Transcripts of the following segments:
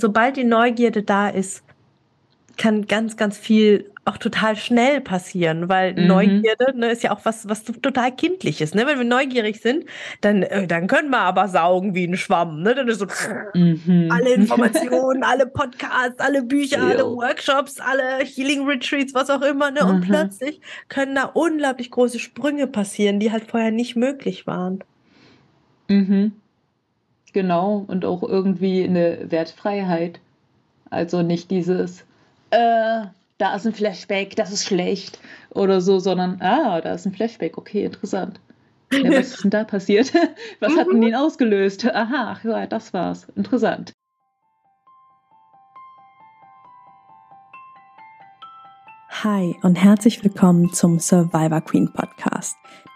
sobald die Neugierde da ist, kann ganz, ganz viel auch total schnell passieren, weil mhm. Neugierde ne, ist ja auch was, was total kindliches. Ne? Wenn wir neugierig sind, dann, äh, dann können wir aber saugen wie ein Schwamm. Ne? Dann ist so mhm. alle Informationen, alle Podcasts, alle Bücher, alle Workshops, alle Healing Retreats, was auch immer. Ne? Und mhm. plötzlich können da unglaublich große Sprünge passieren, die halt vorher nicht möglich waren. Mhm. Genau, und auch irgendwie eine Wertfreiheit. Also nicht dieses, äh, da ist ein Flashback, das ist schlecht oder so, sondern, ah, da ist ein Flashback, okay, interessant. Ja, was ist denn da passiert? Was hat denn mhm. ihn ausgelöst? Aha, ach ja, das war's. Interessant. Hi und herzlich willkommen zum Survivor Queen Podcast,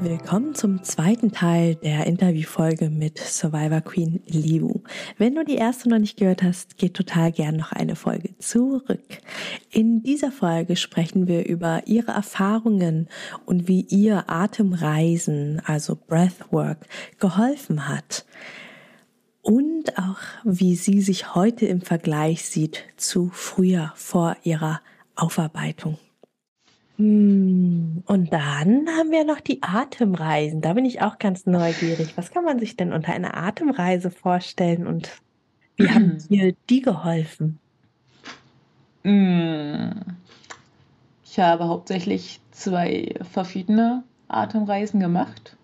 Willkommen zum zweiten Teil der Interviewfolge mit Survivor Queen Liu. Wenn du die erste noch nicht gehört hast, geh total gern noch eine Folge zurück. In dieser Folge sprechen wir über ihre Erfahrungen und wie ihr Atemreisen, also Breathwork, geholfen hat. Und auch wie sie sich heute im Vergleich sieht zu früher vor ihrer Aufarbeitung. Hm, und dann haben wir noch die Atemreisen. Da bin ich auch ganz neugierig. Was kann man sich denn unter einer Atemreise vorstellen und wie haben dir die geholfen? Hm. Ich habe hauptsächlich zwei verschiedene Atemreisen gemacht,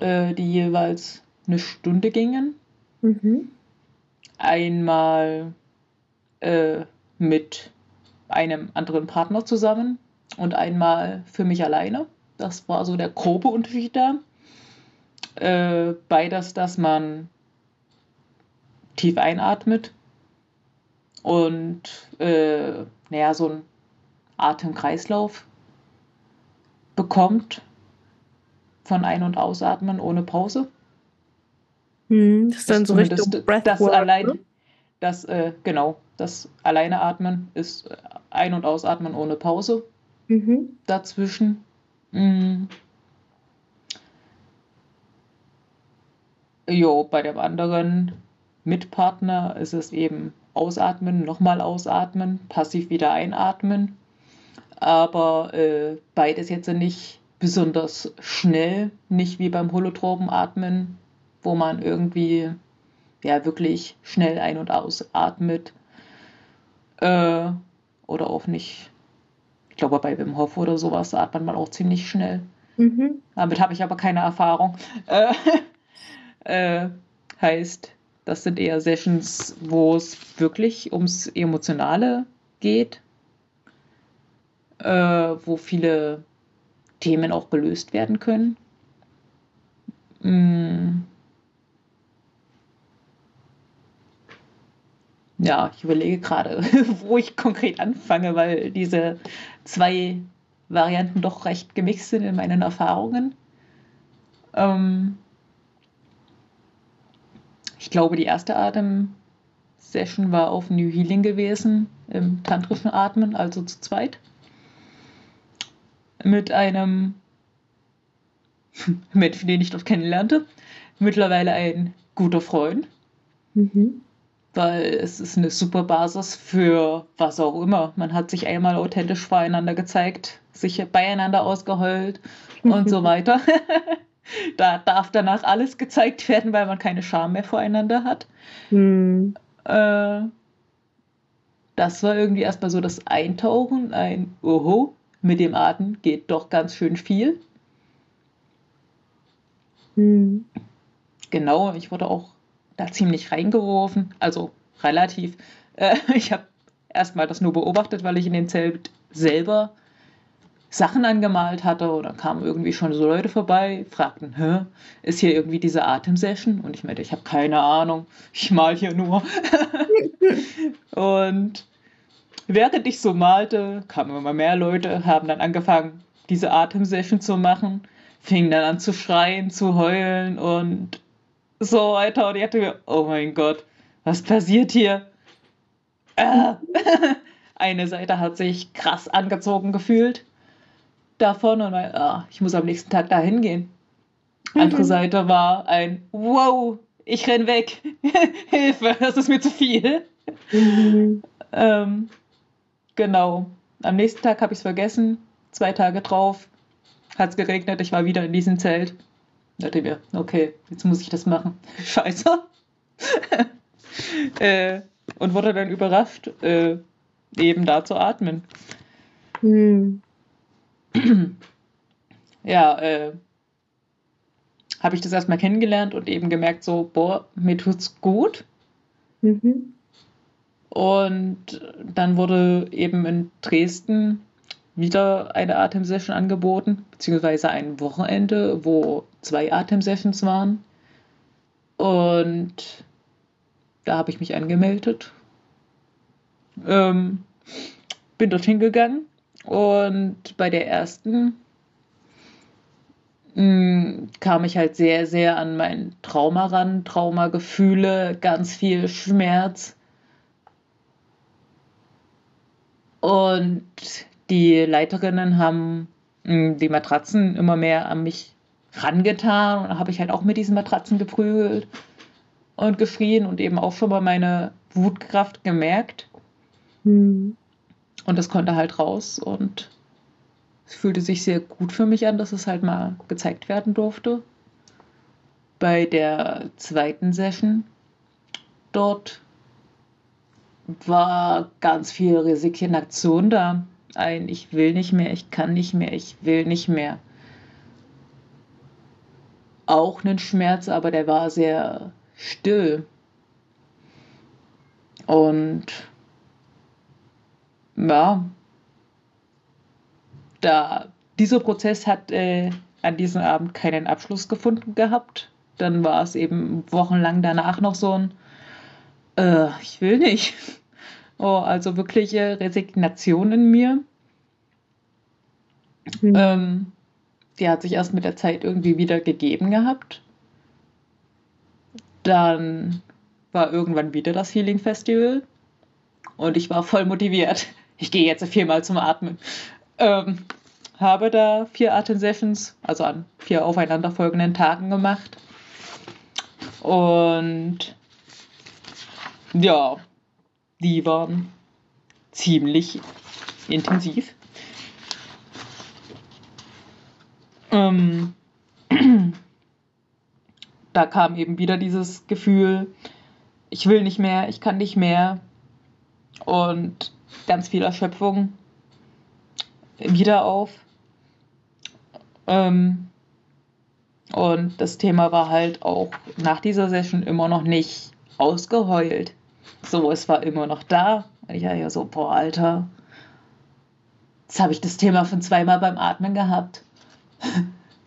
äh, die jeweils eine Stunde gingen. Mhm. Einmal äh, mit einem anderen Partner zusammen und einmal für mich alleine. Das war so der grobe Unterschied da. Äh, beides, dass man tief einatmet und äh, naja, so einen Atemkreislauf bekommt von Ein- und Ausatmen ohne Pause. Hm, das ist dann so Richtung Breathwork, das allein, ne? das, äh, genau, das alleine atmen ist Ein- und Ausatmen ohne Pause mhm. dazwischen. Mhm. Jo, bei dem anderen Mitpartner ist es eben ausatmen, nochmal ausatmen, passiv wieder einatmen. Aber äh, beides jetzt nicht besonders schnell, nicht wie beim Holotropenatmen, wo man irgendwie ja wirklich schnell ein- und ausatmet. Äh, oder auch nicht ich glaube, bei Wim Hof oder sowas atmet man auch ziemlich schnell. Mhm. Damit habe ich aber keine Erfahrung. Äh, äh, heißt, das sind eher Sessions, wo es wirklich ums Emotionale geht, äh, wo viele Themen auch gelöst werden können. Mm. Ja, ich überlege gerade, wo ich konkret anfange, weil diese zwei Varianten doch recht gemixt sind in meinen Erfahrungen. Ähm ich glaube, die erste Atem-Session war auf New Healing gewesen, im tantrischen Atmen, also zu zweit. Mit einem Menschen, den ich dort kennenlernte. Mittlerweile ein guter Freund. Mhm weil es ist eine super Basis für was auch immer. Man hat sich einmal authentisch voreinander gezeigt, sich beieinander ausgeheult und so weiter. da darf danach alles gezeigt werden, weil man keine Scham mehr voreinander hat. Mhm. Äh, das war irgendwie erstmal so das Eintauchen, ein Oho, mit dem Atem geht doch ganz schön viel. Mhm. Genau, ich wurde auch da ziemlich reingeworfen. Also relativ. Äh, ich habe erstmal das nur beobachtet, weil ich in dem Zelt selber Sachen angemalt hatte oder kamen irgendwie schon so Leute vorbei, fragten, Hä, ist hier irgendwie diese Atemsession? Und ich meinte, ich habe keine Ahnung, ich mal hier nur. und während ich so malte, kamen immer mehr Leute, haben dann angefangen, diese Atemsession zu machen, fingen dann an zu schreien, zu heulen und so weiter. Und ich mir, oh mein Gott, was passiert hier? Äh. Eine Seite hat sich krass angezogen gefühlt davon und mein, ah, ich muss am nächsten Tag da hingehen. Andere mhm. Seite war ein Wow, ich renn weg. Hilfe, das ist mir zu viel. Mhm. Ähm, genau. Am nächsten Tag habe ich es vergessen. Zwei Tage drauf hat es geregnet. Ich war wieder in diesem Zelt. Da dachte mir, okay, jetzt muss ich das machen. Scheiße. äh, und wurde dann überrascht, äh, eben da zu atmen. Mhm. ja, äh, habe ich das erstmal kennengelernt und eben gemerkt, so, boah, mir tut's gut. Mhm. Und dann wurde eben in Dresden wieder eine Atemsession angeboten, beziehungsweise ein Wochenende, wo zwei Atemsessions waren. Und da habe ich mich angemeldet. Ähm, bin dorthin gegangen und bei der ersten mh, mm, kam ich halt sehr, sehr an mein Trauma ran, Traumagefühle, ganz viel Schmerz. Und die Leiterinnen haben mh, mm, die Matratzen immer mehr an mich rangetan und da habe ich halt auch mit diesen Matratzen geprügelt und geschrien und eben auch schon mal meine Wutkraft gemerkt. Mhm. Und das konnte halt raus und es fühlte sich sehr gut für mich an, dass es halt mal gezeigt werden durfte. Bei der zweiten Session dort war ganz viel Resignation da. Ein Ich will nicht mehr, ich kann nicht mehr, ich will nicht mehr. Auch einen Schmerz, aber der war sehr still. Und ja, da dieser Prozess hat äh, an diesem Abend keinen Abschluss gefunden gehabt. Dann war es eben wochenlang danach noch so ein, äh, ich will nicht. Oh, also wirkliche Resignation in mir. Mhm. Ähm, die hat sich erst mit der Zeit irgendwie wieder gegeben gehabt. Dann war irgendwann wieder das Healing Festival und ich war voll motiviert ich gehe jetzt viermal zum Atmen. Ähm, habe da vier Atemsessions, also an vier aufeinanderfolgenden Tagen gemacht. Und ja, die waren ziemlich intensiv. Ähm, da kam eben wieder dieses Gefühl, ich will nicht mehr, ich kann nicht mehr. Und ganz viel Erschöpfung wieder auf. Ähm, und das Thema war halt auch nach dieser Session immer noch nicht ausgeheult. So, es war immer noch da. Und ich war ja so, boah, Alter, jetzt habe ich das Thema von zweimal beim Atmen gehabt.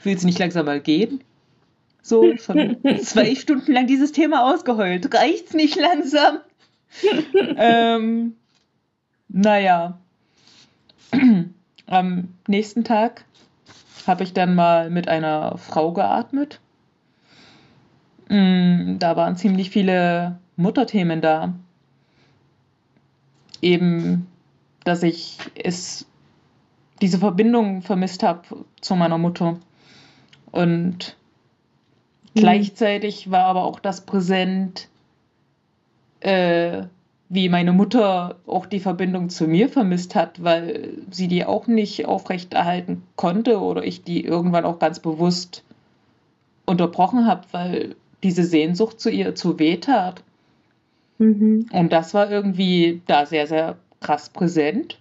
Will es nicht langsam mal gehen? So, schon zwei Stunden lang dieses Thema ausgeheult. Reicht's nicht langsam? ähm, naja, am nächsten Tag habe ich dann mal mit einer Frau geatmet. Mm, da waren ziemlich viele Mutterthemen da. Eben, dass ich es diese Verbindung vermisst habe zu meiner Mutter. Und mhm. gleichzeitig war aber auch das präsent, äh, wie meine Mutter auch die Verbindung zu mir vermisst hat, weil sie die auch nicht aufrechterhalten konnte oder ich die irgendwann auch ganz bewusst unterbrochen habe, weil diese Sehnsucht zu ihr zu weh tat. Mhm. Und das war irgendwie da sehr, sehr krass präsent.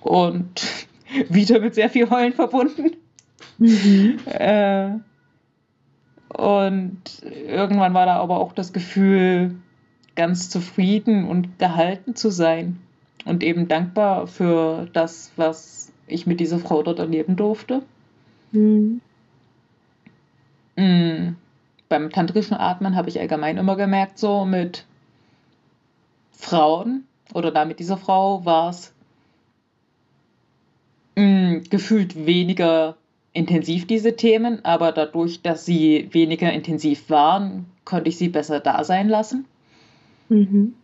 Und wieder mit sehr viel Heulen verbunden. Mhm. Äh, und irgendwann war da aber auch das Gefühl, ganz zufrieden und gehalten zu sein. und eben dankbar für das, was ich mit dieser Frau dort erleben durfte. Mhm. Mhm. Beim tantrischen Atmen habe ich allgemein immer gemerkt, so mit Frauen oder da mit dieser Frau war es gefühlt weniger intensiv, diese Themen, aber dadurch, dass sie weniger intensiv waren, konnte ich sie besser da sein lassen. Mhm.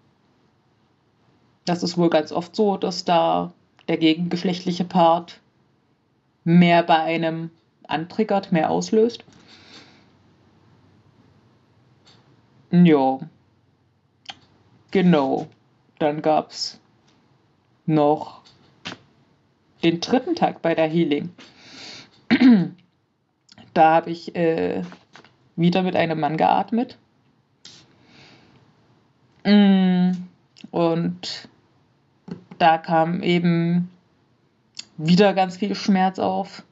Das ist wohl ganz oft so, dass da der gegengeschlechtliche Part mehr bei einem antriggert, mehr auslöst. Ja. Genau. Dann gab es noch den dritten Tag bei der Healing. da habe ich äh, wieder mit einem Mann geatmet. Mm, und da kam eben wieder ganz viel Schmerz auf.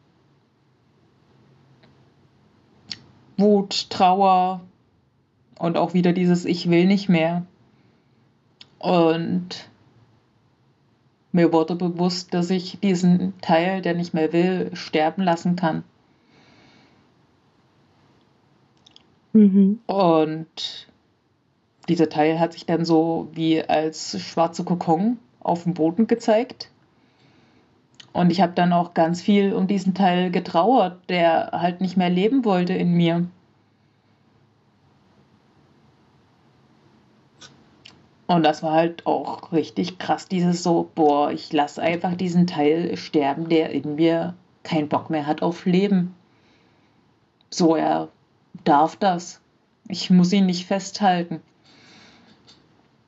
Wut, Trauer und auch wieder dieses Ich will nicht mehr. Und mir wurde bewusst, dass ich diesen Teil, der nicht mehr will, sterben lassen kann. Mhm. Und dieser Teil hat sich dann so wie als schwarze Kokon auf dem Boden gezeigt. Und ich habe dann auch ganz viel um diesen Teil getrauert, der halt nicht mehr leben wollte in mir. Und das war halt auch richtig krass, dieses so, boah, ich lasse einfach diesen Teil sterben, der in mir keinen Bock mehr hat auf Leben. So, er darf das. Ich muss ihn nicht festhalten.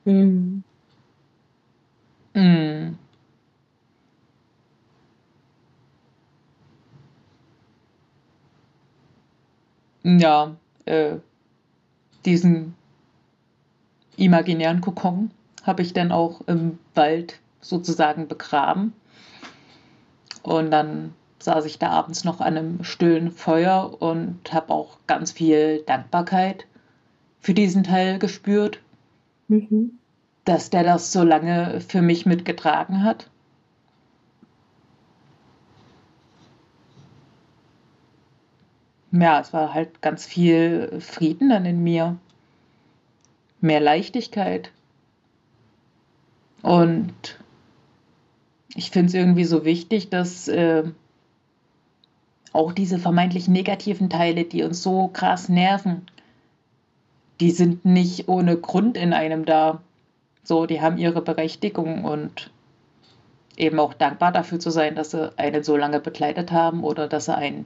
Mhm. Mhm. Ja, äh, diesen imaginären Kokon habe ich dann auch im Wald sozusagen begraben. Und dann saß ich da abends noch an einem stillen Feuer und habe auch ganz viel Dankbarkeit für diesen Teil gespürt, mhm. dass der das so lange für mich mitgetragen hat. Ja, es war halt ganz viel Frieden dann in mir mehr Leichtigkeit. Und ich finde es irgendwie so wichtig, dass äh, auch diese vermeintlich negativen Teile, die uns so krass nerven, die sind nicht ohne Grund in einem da. So, die haben ihre Berechtigung und eben auch dankbar dafür zu sein, dass sie einen so lange begleitet haben oder dass sie einen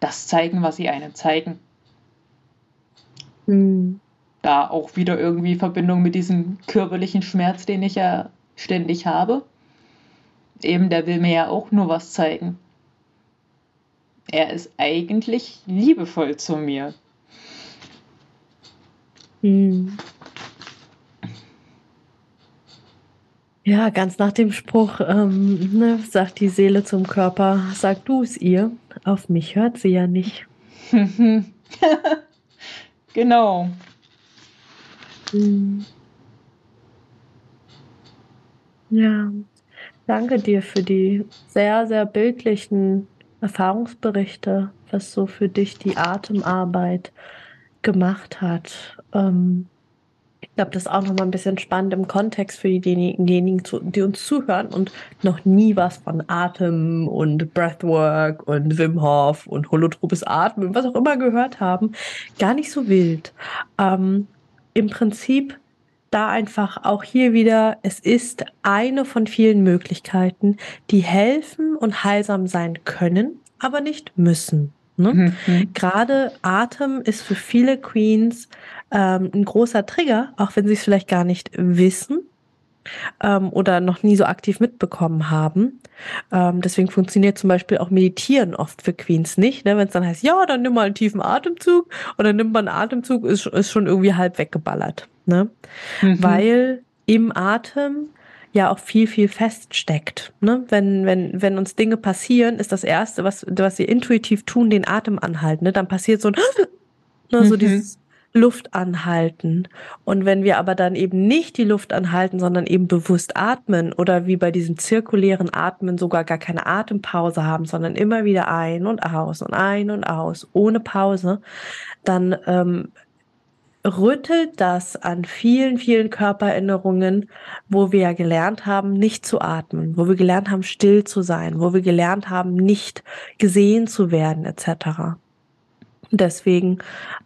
das zeigen, was sie einen zeigen. Mhm da auch wieder irgendwie Verbindung mit diesem körperlichen Schmerz, den ich ja ständig habe. Eben, der will mir ja auch nur was zeigen. Er ist eigentlich liebevoll zu mir. Hm. Ja, ganz nach dem Spruch, ähm, ne, sagt die Seele zum Körper, sag du es ihr, auf mich hört sie ja nicht. genau. Mhm. Ja, danke dir für die sehr, sehr bildlichen Erfahrungsberichte, was so für dich die Atemarbeit gemacht hat. Ähm, ich glaube, das ist auch nochmal ein bisschen spannend im Kontext für diejenigen, die uns zuhören und noch nie was von Atem und Breathwork und Wim Hof und holotropes Atmen, was auch immer gehört haben. Gar nicht so wild. Ähm, im Prinzip da einfach auch hier wieder, es ist eine von vielen Möglichkeiten, die helfen und heilsam sein können, aber nicht müssen. Ne? Mhm. Gerade Atem ist für viele Queens ähm, ein großer Trigger, auch wenn sie es vielleicht gar nicht wissen ähm, oder noch nie so aktiv mitbekommen haben. Ähm, deswegen funktioniert zum Beispiel auch Meditieren oft für Queens nicht. Ne? Wenn es dann heißt, ja, dann nimm mal einen tiefen Atemzug dann nimmt man einen Atemzug, ist, ist schon irgendwie halb weggeballert. Ne? Mhm. Weil im Atem ja auch viel, viel feststeckt. Ne? Wenn, wenn, wenn uns Dinge passieren, ist das Erste, was, was wir intuitiv tun, den Atem anhalten. Ne? Dann passiert so ein, ne, so mhm. dieses Luft anhalten. Und wenn wir aber dann eben nicht die Luft anhalten, sondern eben bewusst atmen oder wie bei diesem zirkulären Atmen sogar gar keine Atempause haben, sondern immer wieder ein und aus und ein und aus, ohne Pause, dann ähm, rüttelt das an vielen, vielen Körpererinnerungen, wo wir ja gelernt haben, nicht zu atmen, wo wir gelernt haben, still zu sein, wo wir gelernt haben, nicht gesehen zu werden, etc. Deswegen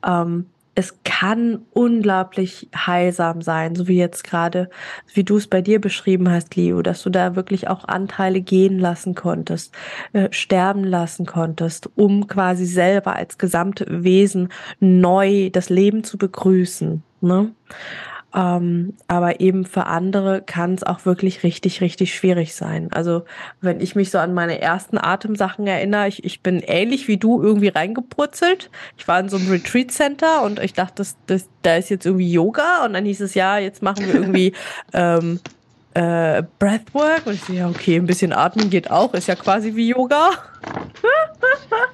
ähm, es kann unglaublich heilsam sein, so wie jetzt gerade, wie du es bei dir beschrieben hast, Leo, dass du da wirklich auch Anteile gehen lassen konntest, äh, sterben lassen konntest, um quasi selber als gesamte Wesen neu das Leben zu begrüßen. Ne? Ähm, aber eben für andere kann es auch wirklich richtig, richtig schwierig sein. Also wenn ich mich so an meine ersten Atemsachen erinnere, ich, ich bin ähnlich wie du irgendwie reingepurzelt. Ich war in so einem Retreat Center und ich dachte, das, das, da ist jetzt irgendwie Yoga und dann hieß es ja, jetzt machen wir irgendwie ähm, äh, Breathwork und ich so, ja, okay, ein bisschen atmen geht auch, ist ja quasi wie Yoga.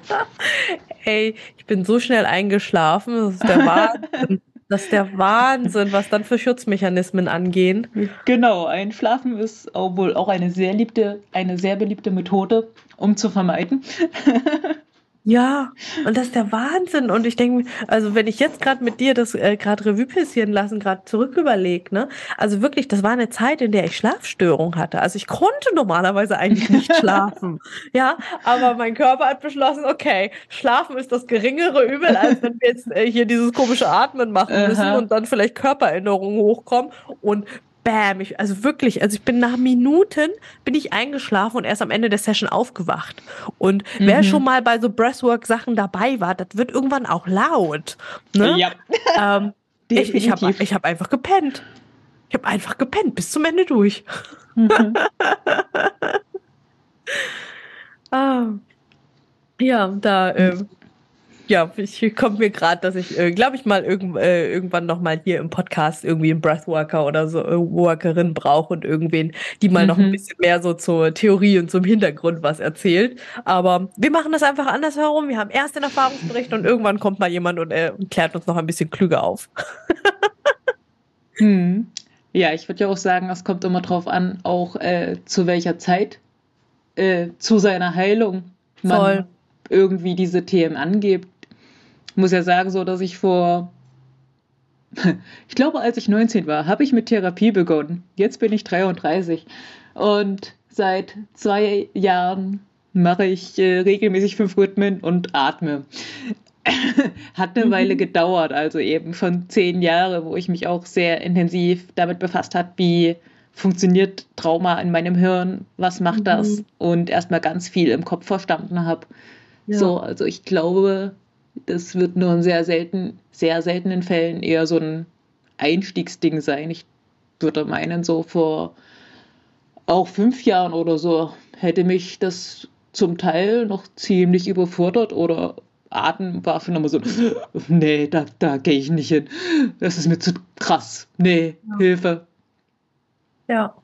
Ey, ich bin so schnell eingeschlafen, das ist der Wahnsinn. Das ist der Wahnsinn, was dann für Schutzmechanismen angehen. Genau, Einschlafen ist auch wohl auch eine sehr liebte, eine sehr beliebte Methode, um zu vermeiden. Ja, und das ist der Wahnsinn. Und ich denke, also wenn ich jetzt gerade mit dir das äh, gerade Revue passieren lassen, gerade zurück überlege, ne? Also wirklich, das war eine Zeit, in der ich Schlafstörung hatte. Also ich konnte normalerweise eigentlich nicht schlafen. ja, aber mein Körper hat beschlossen, okay, schlafen ist das geringere Übel, als wenn wir jetzt äh, hier dieses komische Atmen machen müssen Aha. und dann vielleicht Körpererinnerungen hochkommen. Und bam, ich, also wirklich, also ich bin nach Minuten bin ich eingeschlafen und erst am Ende der Session aufgewacht. Und mhm. wer schon mal bei so Breathwork-Sachen dabei war, das wird irgendwann auch laut. Ne? Ja. Ähm, ich ich habe ich hab einfach gepennt. Ich habe einfach gepennt bis zum Ende durch. Mhm. ah. Ja, da äh, ja, ich kommt mir gerade, dass ich, äh, glaube ich, mal irgend, äh, irgendwann noch mal hier im Podcast irgendwie einen Breathworker oder so äh, Workerin brauche und irgendwen, die mal mhm. noch ein mhm. bisschen mehr so zur Theorie und zum Hintergrund was erzählt. Aber wir machen das einfach andersherum. Wir haben erst den Erfahrungsbericht und irgendwann kommt mal jemand und, äh, und klärt uns noch ein bisschen klüger auf. hm. Ja, ich würde ja auch sagen, es kommt immer drauf an, auch äh, zu welcher Zeit äh, zu seiner Heilung man Voll. irgendwie diese Themen angibt muss ja sagen, so dass ich vor, ich glaube, als ich 19 war, habe ich mit Therapie begonnen. Jetzt bin ich 33 und seit zwei Jahren mache ich äh, regelmäßig fünf Rhythmen und atme. Hat eine mhm. Weile gedauert, also eben von zehn Jahren, wo ich mich auch sehr intensiv damit befasst habe, wie funktioniert Trauma in meinem Hirn, was macht mhm. das und erstmal ganz viel im Kopf verstanden habe. Ja. So, also ich glaube, das wird nur in sehr selten, sehr seltenen Fällen eher so ein Einstiegsding sein. Ich würde meinen, so vor auch fünf Jahren oder so hätte mich das zum Teil noch ziemlich überfordert oder Atem war nochmal so, nee, da, da gehe ich nicht hin. Das ist mir zu krass. Nee, ja. Hilfe. Ja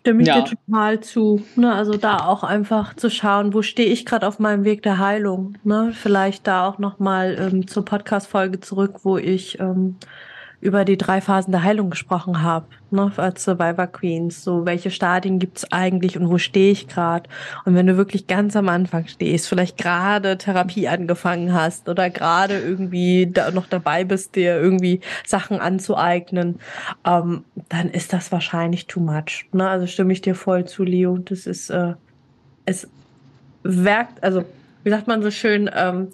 stimme ich ja. dir total zu. Ne? Also da auch einfach zu schauen, wo stehe ich gerade auf meinem Weg der Heilung. Ne? Vielleicht da auch nochmal ähm, zur Podcast-Folge zurück, wo ich ähm, über die drei Phasen der Heilung gesprochen habe, ne, als Survivor Queens. So, welche Stadien gibt's eigentlich und wo stehe ich gerade? Und wenn du wirklich ganz am Anfang stehst, vielleicht gerade Therapie angefangen hast oder gerade irgendwie da noch dabei bist, dir irgendwie Sachen anzueignen, ähm, dann ist das wahrscheinlich too much. Ne? Also stimme ich dir voll zu, Leo. Das ist äh, es werkt, also wie sagt man so schön, ähm,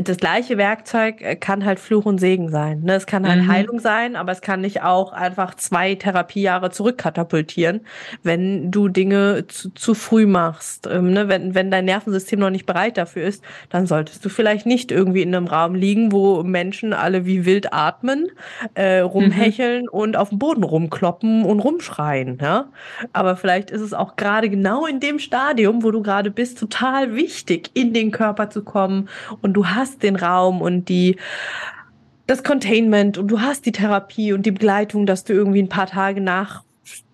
das gleiche Werkzeug äh, kann halt Fluch und Segen sein. Ne? Es kann halt mhm. Heilung sein, aber es kann nicht auch einfach zwei Therapiejahre zurückkatapultieren, wenn du Dinge zu, zu früh machst. Ähm, ne? wenn, wenn dein Nervensystem noch nicht bereit dafür ist, dann solltest du vielleicht nicht irgendwie in einem Raum liegen, wo Menschen alle wie wild atmen, äh, rumhecheln mhm. und auf dem Boden rumkloppen und rumschreien. Ja? Aber vielleicht ist es auch gerade genau in dem Stadium, wo du gerade bist, total wichtig, in den Körper zu kommen und du hast den Raum und die das Containment und du hast die Therapie und die Begleitung, dass du irgendwie ein paar Tage nach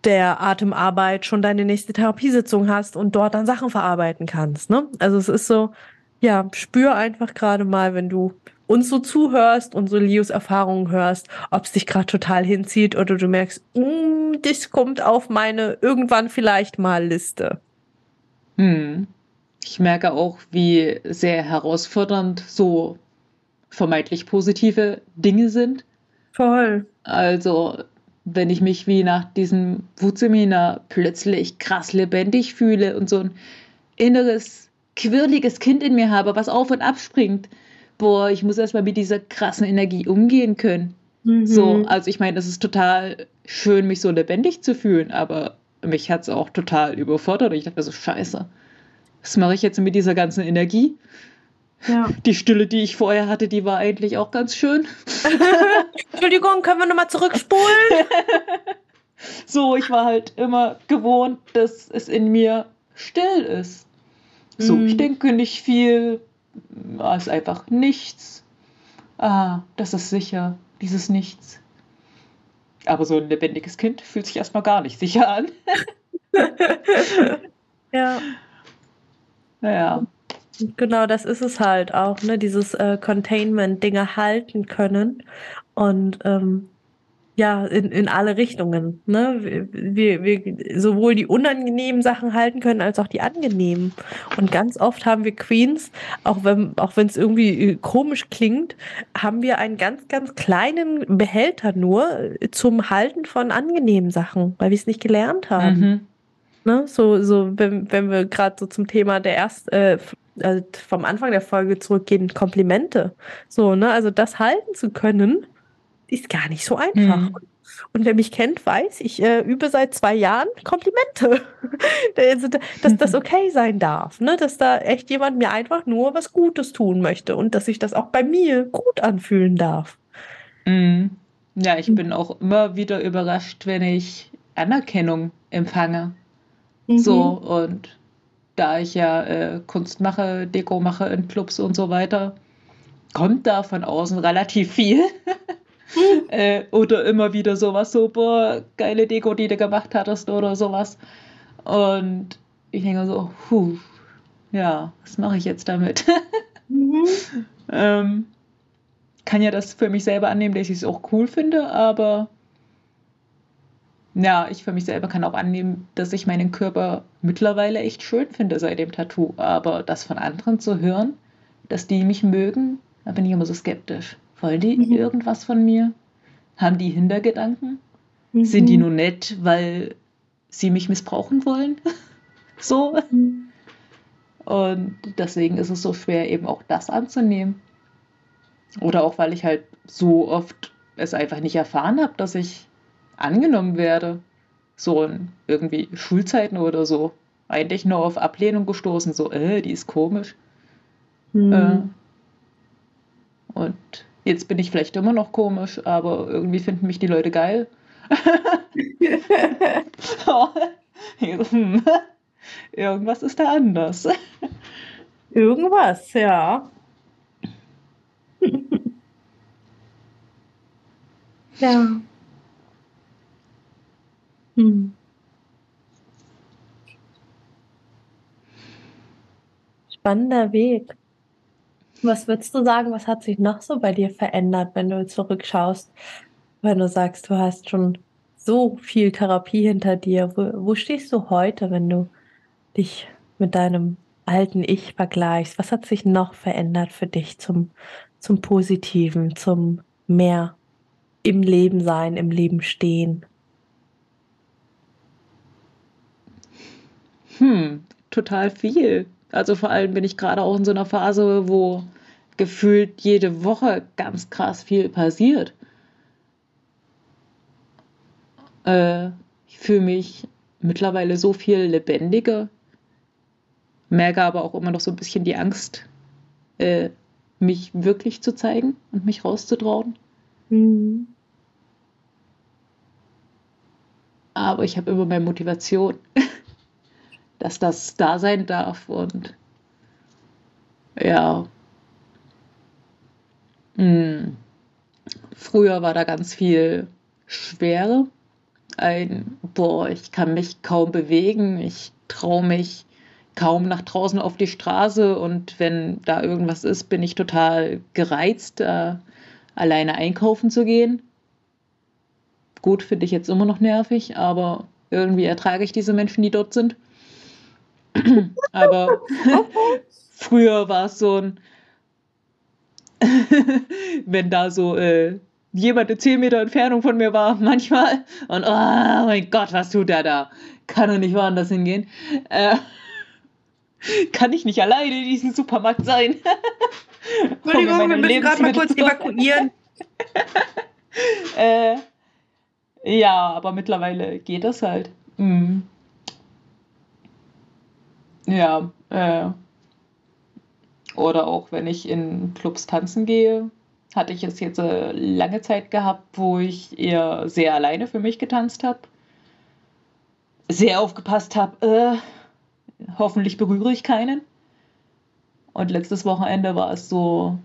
der Atemarbeit schon deine nächste Therapiesitzung hast und dort dann Sachen verarbeiten kannst. Ne? Also es ist so, ja, spür einfach gerade mal, wenn du uns so zuhörst und so Leos Erfahrungen hörst, ob es dich gerade total hinzieht oder du merkst, mm, das kommt auf meine irgendwann vielleicht mal Liste. Hm. Ich merke auch, wie sehr herausfordernd so vermeintlich positive Dinge sind. Voll. Also, wenn ich mich wie nach diesem Wutseminar plötzlich krass lebendig fühle und so ein inneres, quirliges Kind in mir habe, was auf und ab springt, boah, ich muss erstmal mit dieser krassen Energie umgehen können. Mhm. So, also ich meine, es ist total schön, mich so lebendig zu fühlen, aber mich hat es auch total überfordert. Ich dachte so, scheiße, was mache ich jetzt mit dieser ganzen Energie? Ja. Die Stille, die ich vorher hatte, die war eigentlich auch ganz schön. Entschuldigung, können wir nochmal zurückspulen? so, ich war halt immer gewohnt, dass es in mir still ist. So, mm. ich denke nicht viel, es ist einfach nichts. Ah, das ist sicher, dieses Nichts. Aber so ein lebendiges Kind fühlt sich erstmal gar nicht sicher an. ja. Genau, das ist es halt auch, ne? Dieses äh, Containment, Dinge halten können und ähm, ja, in, in alle Richtungen. Ne? Wir, wir sowohl die unangenehmen Sachen halten können, als auch die angenehmen. Und ganz oft haben wir Queens, auch wenn auch wenn es irgendwie äh, komisch klingt, haben wir einen ganz, ganz kleinen Behälter nur zum Halten von angenehmen Sachen, weil wir es nicht gelernt haben. Mhm. Ne? So, so, wenn, wenn wir gerade so zum Thema der erst äh, also vom Anfang der Folge zurückgehen, Komplimente. So, ne? Also das halten zu können, ist gar nicht so einfach. Mhm. Und wer mich kennt, weiß, ich äh, übe seit zwei Jahren Komplimente. also, dass das okay sein darf, ne? dass da echt jemand mir einfach nur was Gutes tun möchte und dass sich das auch bei mir gut anfühlen darf. Mhm. Ja, ich bin auch immer wieder überrascht, wenn ich Anerkennung empfange. Mhm. So, und da ich ja äh, Kunst mache, Deko mache in Clubs und so weiter, kommt da von außen relativ viel. äh, oder immer wieder sowas, so, boah, geile Deko, die du gemacht hattest oder sowas. Und ich denke so, puh, ja, was mache ich jetzt damit? mhm. ähm, kann ja das für mich selber annehmen, dass ich es auch cool finde, aber ja, ich für mich selber kann auch annehmen, dass ich meinen Körper mittlerweile echt schön finde seit dem Tattoo. Aber das von anderen zu hören, dass die mich mögen, da bin ich immer so skeptisch. Wollen die mhm. irgendwas von mir? Haben die Hintergedanken? Mhm. Sind die nur nett, weil sie mich missbrauchen wollen? so. Mhm. Und deswegen ist es so schwer, eben auch das anzunehmen. Oder auch, weil ich halt so oft es einfach nicht erfahren habe, dass ich angenommen werde. So in irgendwie Schulzeiten oder so. Eigentlich nur auf Ablehnung gestoßen, so, äh, die ist komisch. Mhm. Äh, und jetzt bin ich vielleicht immer noch komisch, aber irgendwie finden mich die Leute geil. Irgendwas ist da anders. Irgendwas, ja. ja. Hm. Spannender Weg. Was würdest du sagen, was hat sich noch so bei dir verändert, wenn du zurückschaust? Wenn du sagst, du hast schon so viel Therapie hinter dir. Wo, wo stehst du heute, wenn du dich mit deinem alten Ich vergleichst? Was hat sich noch verändert für dich zum, zum Positiven, zum mehr im Leben sein, im Leben stehen? Hm, total viel. Also vor allem bin ich gerade auch in so einer Phase, wo gefühlt jede Woche ganz krass viel passiert. Äh, ich fühle mich mittlerweile so viel lebendiger, merke aber auch immer noch so ein bisschen die Angst, äh, mich wirklich zu zeigen und mich rauszutrauen. Mhm. Aber ich habe immer mehr Motivation. dass das da sein darf und ja. Hm. Früher war da ganz viel Schwere. Ein, boah, ich kann mich kaum bewegen, ich traue mich kaum nach draußen auf die Straße und wenn da irgendwas ist, bin ich total gereizt, äh, alleine einkaufen zu gehen. Gut, finde ich jetzt immer noch nervig, aber irgendwie ertrage ich diese Menschen, die dort sind. Aber früher war es so ein, wenn da so äh, jemand in 10 Meter Entfernung von mir war, manchmal, und oh mein Gott, was tut er da? Kann er nicht woanders hingehen? Äh, kann ich nicht alleine in diesem Supermarkt sein? Entschuldigung, wir müssen gerade mal kurz evakuieren. äh, ja, aber mittlerweile geht das halt. Mhm. Ja, äh, oder auch wenn ich in Clubs tanzen gehe, hatte ich es jetzt äh, lange Zeit gehabt, wo ich eher sehr alleine für mich getanzt habe. Sehr aufgepasst habe, äh, hoffentlich berühre ich keinen. Und letztes Wochenende war es so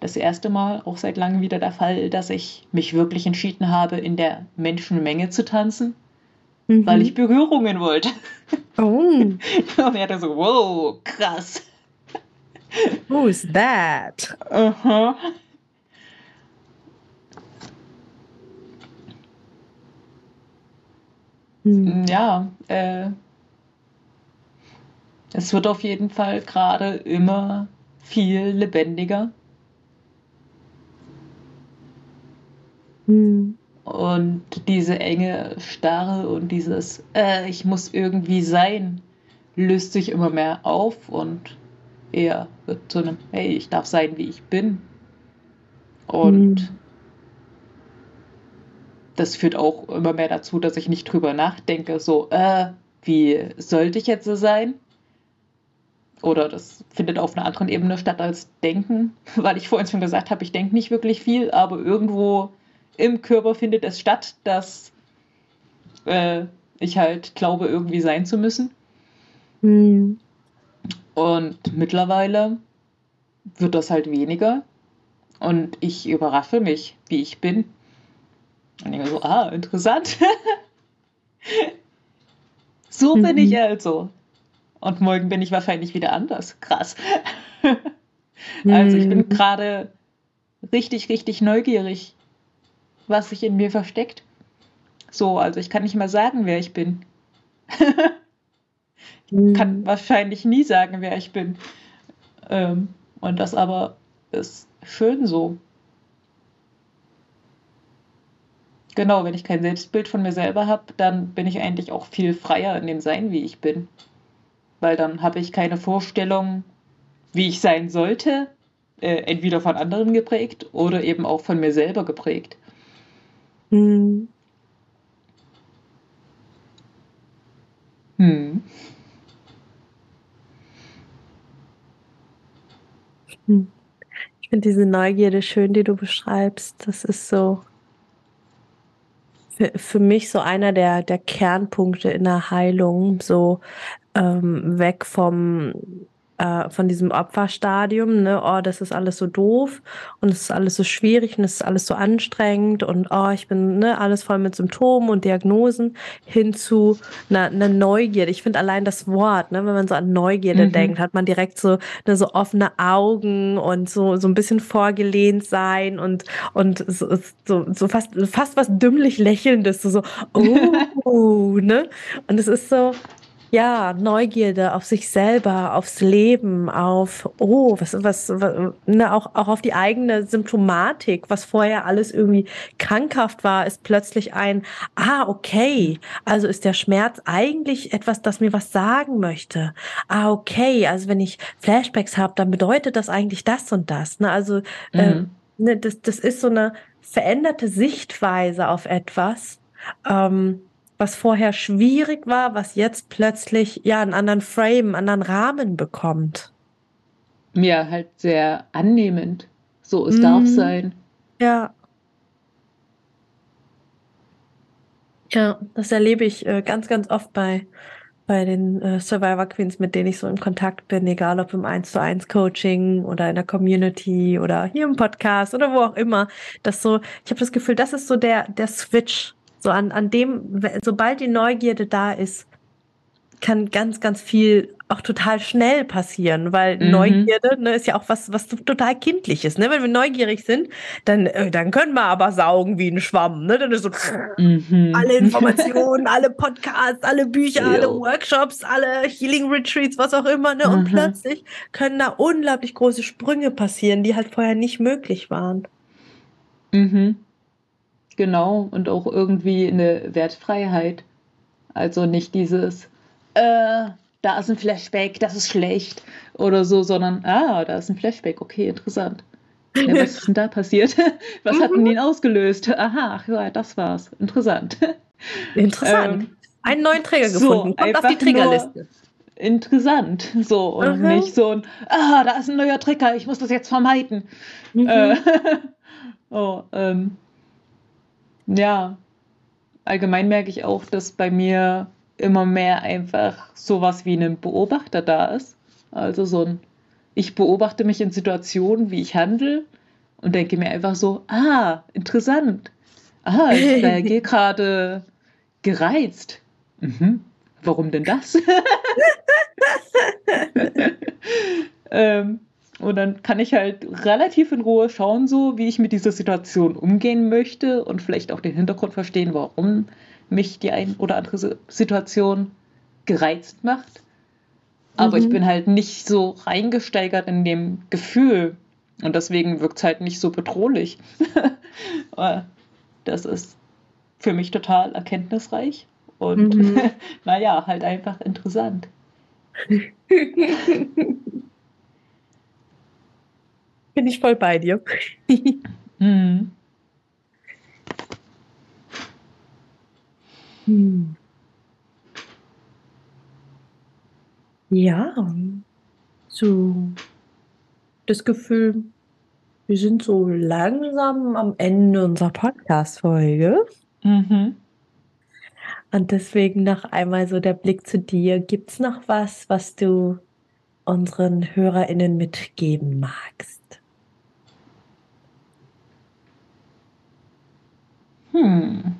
das erste Mal, auch seit langem wieder der Fall, dass ich mich wirklich entschieden habe, in der Menschenmenge zu tanzen, mhm. weil ich Berührungen wollte. Oh. Und er so, wow, krass. Who's that? Aha. Hm. Ja, äh, es wird auf jeden Fall gerade immer viel lebendiger. Hm. Und diese enge Starre und dieses, äh, ich muss irgendwie sein, löst sich immer mehr auf und eher zu einem, hey, ich darf sein, wie ich bin. Und hm. das führt auch immer mehr dazu, dass ich nicht drüber nachdenke, so, äh, wie sollte ich jetzt so sein? Oder das findet auf einer anderen Ebene statt als Denken, weil ich vorhin schon gesagt habe, ich denke nicht wirklich viel, aber irgendwo im Körper findet es statt, dass äh, ich halt glaube, irgendwie sein zu müssen. Mhm. Und mittlerweile wird das halt weniger und ich überrasche mich, wie ich bin. Und ich denke so, ah, interessant. so bin mhm. ich also. Und morgen bin ich wahrscheinlich wieder anders. Krass. also ich bin mhm. gerade richtig, richtig neugierig, was sich in mir versteckt. So, also ich kann nicht mal sagen, wer ich bin. ich mhm. kann wahrscheinlich nie sagen, wer ich bin. Ähm, und das aber ist schön so. Genau, wenn ich kein Selbstbild von mir selber habe, dann bin ich eigentlich auch viel freier in dem Sein, wie ich bin weil dann habe ich keine Vorstellung, wie ich sein sollte, äh, entweder von anderen geprägt oder eben auch von mir selber geprägt. Hm. Hm. Ich finde diese Neugierde schön, die du beschreibst. Das ist so für, für mich so einer der, der Kernpunkte in der Heilung. So ähm, weg vom äh, von diesem Opferstadium, ne, oh, das ist alles so doof und es ist alles so schwierig und es ist alles so anstrengend und oh, ich bin ne, alles voll mit Symptomen und Diagnosen hin zu einer, einer Neugierde. Ich finde allein das Wort, ne, wenn man so an Neugierde mhm. denkt, hat man direkt so ne, so offene Augen und so so ein bisschen vorgelehnt sein und und so, so, so fast fast was dümmlich lächelndes, so, so oh, ne? Und es ist so ja, Neugierde auf sich selber, aufs Leben, auf, oh, was, was, was ne, auch, auch auf die eigene Symptomatik, was vorher alles irgendwie krankhaft war, ist plötzlich ein, ah, okay, also ist der Schmerz eigentlich etwas, das mir was sagen möchte. Ah, okay, also wenn ich Flashbacks habe, dann bedeutet das eigentlich das und das. Ne? Also, äh, mhm. äh, ne, das, das ist so eine veränderte Sichtweise auf etwas. Ähm, was vorher schwierig war, was jetzt plötzlich ja einen anderen Frame, einen anderen Rahmen bekommt. Ja, halt sehr annehmend. So, es mm. darf sein. Ja. Ja, das erlebe ich äh, ganz, ganz oft bei, bei den äh, Survivor Queens, mit denen ich so in Kontakt bin, egal ob im 1 zu 1 Coaching oder in der Community oder hier im Podcast oder wo auch immer. Das so, ich habe das Gefühl, das ist so der, der Switch so an, an dem, sobald die Neugierde da ist, kann ganz, ganz viel auch total schnell passieren, weil mhm. Neugierde ne, ist ja auch was, was total kindliches. Ne? Wenn wir neugierig sind, dann, äh, dann können wir aber saugen wie ein Schwamm. Ne? Dann ist so mhm. alle Informationen, alle Podcasts, alle Bücher, alle Workshops, alle Healing Retreats, was auch immer. Ne? Und mhm. plötzlich können da unglaublich große Sprünge passieren, die halt vorher nicht möglich waren. Mhm. Genau, und auch irgendwie eine Wertfreiheit. Also nicht dieses, äh, da ist ein Flashback, das ist schlecht oder so, sondern, ah, da ist ein Flashback, okay, interessant. Ja, was ist denn da passiert? Was hat denn ihn ausgelöst? Aha, ach ja, das war's. Interessant. Interessant. Ähm, Einen neuen Träger gefunden. So, Kommt auf die Triggerliste. Interessant. So, und Aha. nicht so ein, ah, da ist ein neuer Trigger, ich muss das jetzt vermeiden. Mhm. Äh, oh, ähm, ja. Allgemein merke ich auch, dass bei mir immer mehr einfach sowas wie ein Beobachter da ist. Also so ein, ich beobachte mich in Situationen, wie ich handle und denke mir einfach so, ah, interessant. Ah, ich reagiere gerade gereizt. Mhm. Warum denn das? ähm, und dann kann ich halt relativ in Ruhe schauen, so wie ich mit dieser Situation umgehen möchte und vielleicht auch den Hintergrund verstehen, warum mich die ein oder andere Situation gereizt macht. Aber mhm. ich bin halt nicht so reingesteigert in dem Gefühl. Und deswegen wirkt es halt nicht so bedrohlich. das ist für mich total erkenntnisreich. Und mhm. naja, halt einfach interessant. Bin ich voll bei dir. mhm. Hm. Ja, so das Gefühl, wir sind so langsam am Ende unserer Podcast-Folge. Mhm. Und deswegen noch einmal so der Blick zu dir. Gibt es noch was, was du unseren HörerInnen mitgeben magst? Hm.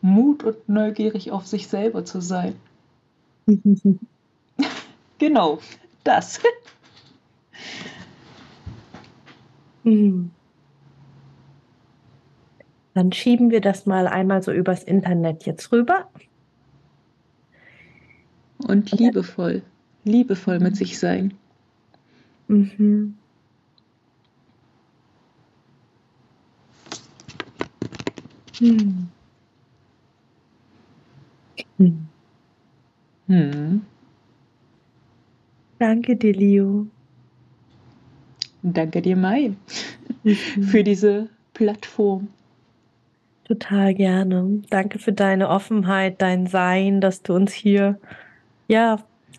Mut und neugierig auf sich selber zu sein. genau, das. Hm. Dann schieben wir das mal einmal so übers Internet jetzt rüber. Und liebevoll, liebevoll mit sich sein. Mhm. Hm. Hm. Danke dir, Leo. Danke dir, Mai, mhm. für diese Plattform. Total gerne. Danke für deine Offenheit, dein Sein, dass du uns hier ja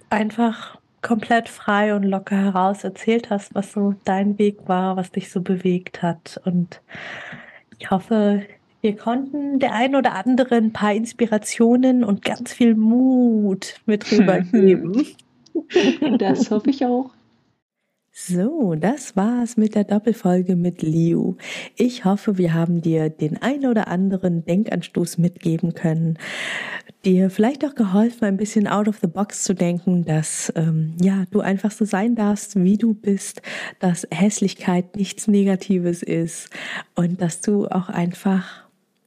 einfach komplett frei und locker heraus erzählt hast, was so dein Weg war, was dich so bewegt hat. Und ich hoffe, wir konnten der ein oder anderen ein paar Inspirationen und ganz viel Mut mit rübergeben. Das hoffe ich auch. So, das war's mit der Doppelfolge mit Liu. Ich hoffe, wir haben dir den ein oder anderen Denkanstoß mitgeben können, dir vielleicht auch geholfen, ein bisschen out of the box zu denken, dass ähm, ja du einfach so sein darfst, wie du bist, dass Hässlichkeit nichts Negatives ist und dass du auch einfach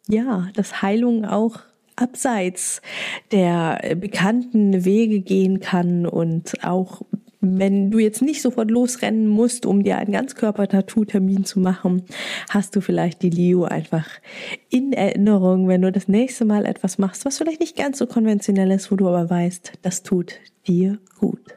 ja, dass Heilung auch abseits der bekannten Wege gehen kann und auch wenn du jetzt nicht sofort losrennen musst, um dir einen Ganzkörper-Tattoo-Termin zu machen, hast du vielleicht die Leo einfach in Erinnerung, wenn du das nächste Mal etwas machst, was vielleicht nicht ganz so konventionell ist, wo du aber weißt, das tut dir gut.